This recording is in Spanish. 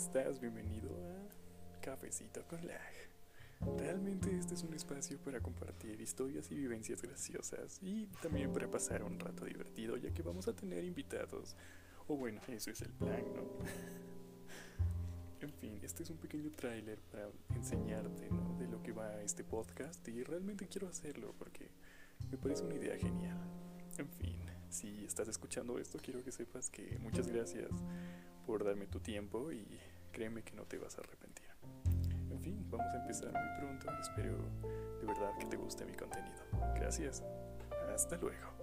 estás? Bienvenido a Cafecito con Lag. Realmente este es un espacio para compartir historias y vivencias graciosas y también para pasar un rato divertido ya que vamos a tener invitados. O bueno, eso es el plan, ¿no? en fin, este es un pequeño tráiler para enseñarte ¿no? de lo que va este podcast y realmente quiero hacerlo porque me parece una idea genial. En fin, si estás escuchando esto, quiero que sepas que muchas gracias por darme tu tiempo y créeme que no te vas a arrepentir. En fin, vamos a empezar muy pronto espero de verdad que te guste mi contenido. Gracias. Hasta luego.